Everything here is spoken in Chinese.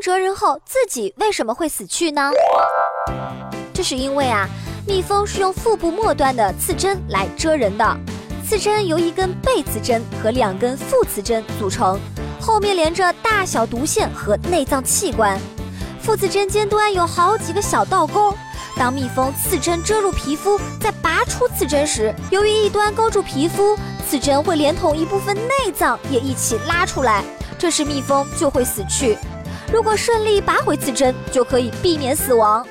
蛰人后自己为什么会死去呢？这是因为啊，蜜蜂是用腹部末端的刺针来蛰人的。刺针由一根背刺针和两根副刺针组成，后面连着大小毒腺和内脏器官。副刺针尖端有好几个小倒钩。当蜜蜂刺针遮入皮肤，再拔出刺针时，由于一端勾住皮肤，刺针会连同一部分内脏也一起拉出来，这时蜜蜂就会死去。如果顺利拔回刺针，就可以避免死亡。